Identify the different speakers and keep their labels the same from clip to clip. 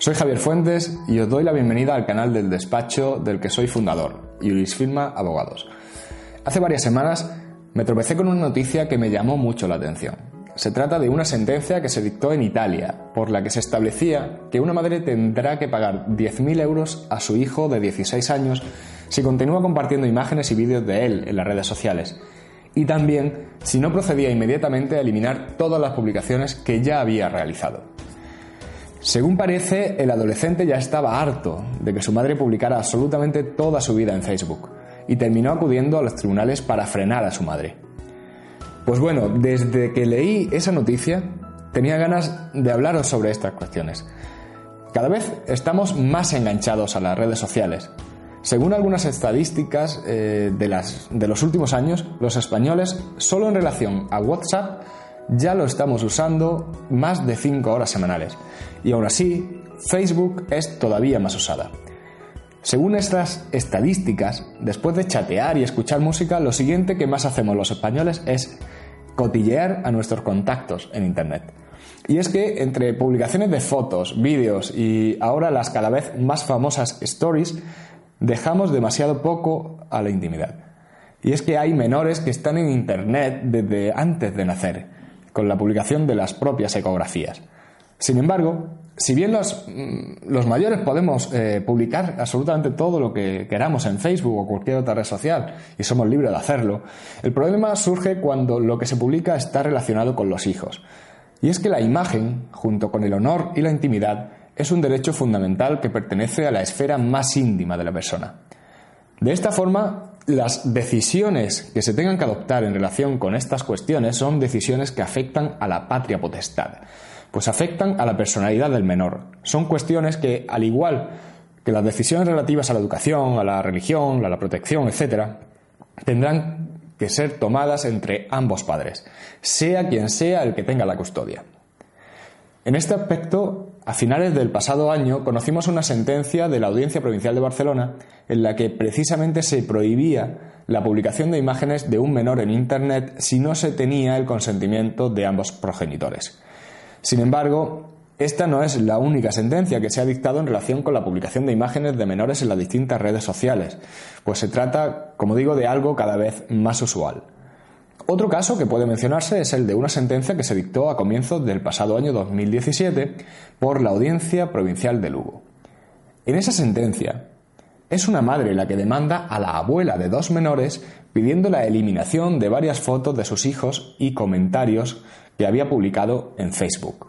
Speaker 1: Soy Javier Fuentes y os doy la bienvenida al canal del despacho del que soy fundador, Iuris Firma Abogados. Hace varias semanas me tropecé con una noticia que me llamó mucho la atención. Se trata de una sentencia que se dictó en Italia, por la que se establecía que una madre tendrá que pagar 10.000 euros a su hijo de 16 años si continúa compartiendo imágenes y vídeos de él en las redes sociales, y también si no procedía inmediatamente a eliminar todas las publicaciones que ya había realizado. Según parece, el adolescente ya estaba harto de que su madre publicara absolutamente toda su vida en Facebook y terminó acudiendo a los tribunales para frenar a su madre. Pues bueno, desde que leí esa noticia tenía ganas de hablaros sobre estas cuestiones. Cada vez estamos más enganchados a las redes sociales. Según algunas estadísticas eh, de, las, de los últimos años, los españoles, solo en relación a WhatsApp, ya lo estamos usando más de 5 horas semanales. Y aún así, Facebook es todavía más usada. Según estas estadísticas, después de chatear y escuchar música, lo siguiente que más hacemos los españoles es cotillear a nuestros contactos en Internet. Y es que entre publicaciones de fotos, vídeos y ahora las cada vez más famosas stories, dejamos demasiado poco a la intimidad. Y es que hay menores que están en Internet desde antes de nacer, con la publicación de las propias ecografías. Sin embargo, si bien los, mm, mayores podemos eh, publicar absolutamente todo lo que queramos en Facebook o cualquier otra red social y somos libres de hacerlo, el problema surge cuando lo que se publica está relacionado con los hijos. Y es que la imagen, junto con el honor y la intimidad, es un derecho fundamental que pertenece a la esfera más íntima de la persona. De esta forma, las decisiones que se tengan que adoptar en relación con estas cuestiones son decisiones que afectan a la patria potestad, pues afectan a la personalidad del menor. Son cuestiones que, al igual que las decisiones relativas a la educación, a la religión, a la protección, etc., tendrán que ser tomadas entre ambos padres, sea quien sea el que tenga la custodia. En este aspecto, a finales del pasado año conocimos una sentencia de la Audiencia Provincial de Barcelona en la que precisamente se prohibía la publicación de imágenes de un menor en Internet si no se tenía el consentimiento de ambos progenitores. Sin embargo, esta no es la única sentencia que se ha dictado en relación con la publicación de imágenes de menores en las distintas redes sociales, pues se trata, como digo, de algo cada vez más usual. Otro caso que puede mencionarse es el de una sentencia que se dictó a comienzos del pasado año 2017 por la Audiencia Provincial de Lugo. En esa sentencia, es una madre la que demanda a la abuela de dos menores pidiendo la eliminación de varias fotos de sus hijos y comentarios que había publicado en Facebook.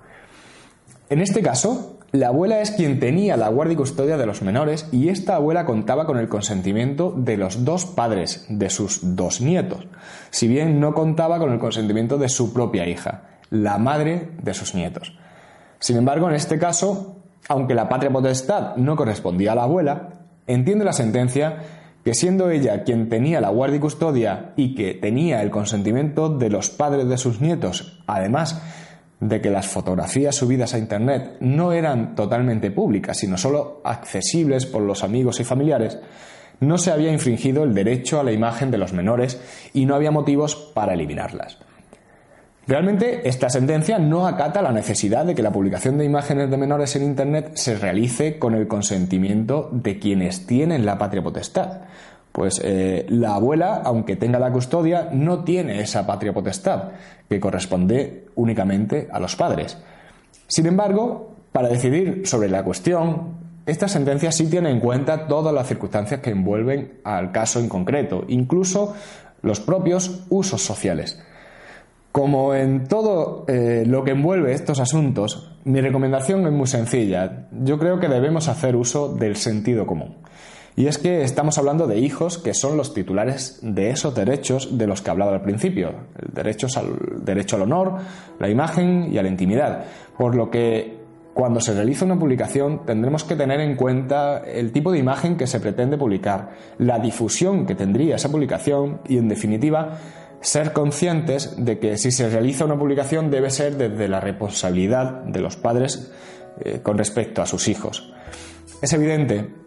Speaker 1: En este caso, la abuela es quien tenía la guardia y custodia de los menores y esta abuela contaba con el consentimiento de los dos padres de sus dos nietos, si bien no contaba con el consentimiento de su propia hija, la madre de sus nietos. Sin embargo, en este caso, aunque la patria potestad no correspondía a la abuela, entiende la sentencia que siendo ella quien tenía la guardia y custodia y que tenía el consentimiento de los padres de sus nietos, además de que las fotografías subidas a Internet no eran totalmente públicas, sino solo accesibles por los amigos y familiares, no se había infringido el derecho a la imagen de los menores y no había motivos para eliminarlas. Realmente esta sentencia no acata la necesidad de que la publicación de imágenes de menores en Internet se realice con el consentimiento de quienes tienen la patria potestad, pues eh, la abuela, aunque tenga la custodia, no tiene esa patria potestad, que corresponde únicamente a los padres. Sin embargo, para decidir sobre la cuestión, esta sentencia sí tiene en cuenta todas las circunstancias que envuelven al caso en concreto, incluso los propios usos sociales. Como en todo eh, lo que envuelve estos asuntos, mi recomendación es muy sencilla. Yo creo que debemos hacer uso del sentido común. Y es que estamos hablando de hijos que son los titulares de esos derechos de los que hablaba al principio, el derecho al, honor, la imagen y a la intimidad. Por lo que cuando se realiza una publicación tendremos que tener en cuenta el tipo de imagen que se pretende publicar, la difusión que tendría esa publicación y, en definitiva, ser conscientes de que si se realiza una publicación debe ser desde la responsabilidad de los padres eh, con respecto a sus hijos. Es evidente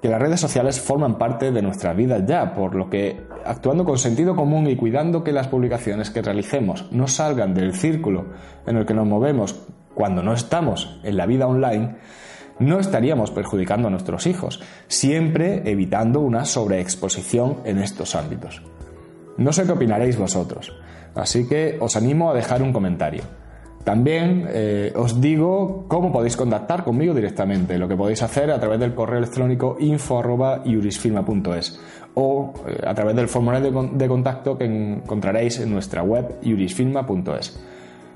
Speaker 1: que las redes sociales forman parte de nuestra vida ya, por lo que actuando con sentido común y cuidando que las publicaciones que realicemos no salgan del círculo en el que nos movemos cuando no estamos en la vida online, no estaríamos perjudicando a nuestros hijos, siempre evitando una sobreexposición en estos ámbitos. No sé qué opinaréis vosotros, así que os animo a dejar un comentario. También eh, os digo cómo podéis contactar conmigo directamente, lo que podéis hacer a través del correo electrónico info.iurisfilma.es o eh, a través del formulario de, contacto que encontraréis en nuestra web iurisfilma.es.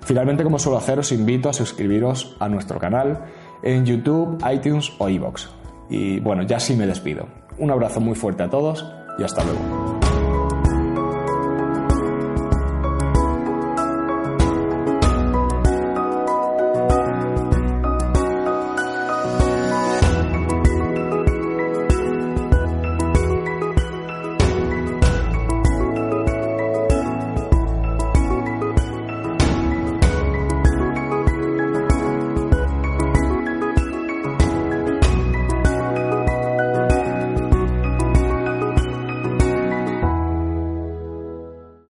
Speaker 1: Finalmente, como suelo hacer, os invito a suscribiros a nuestro canal en YouTube, iTunes o iVoox. Y bueno, ya sí me despido. Un abrazo muy fuerte a todos y hasta luego.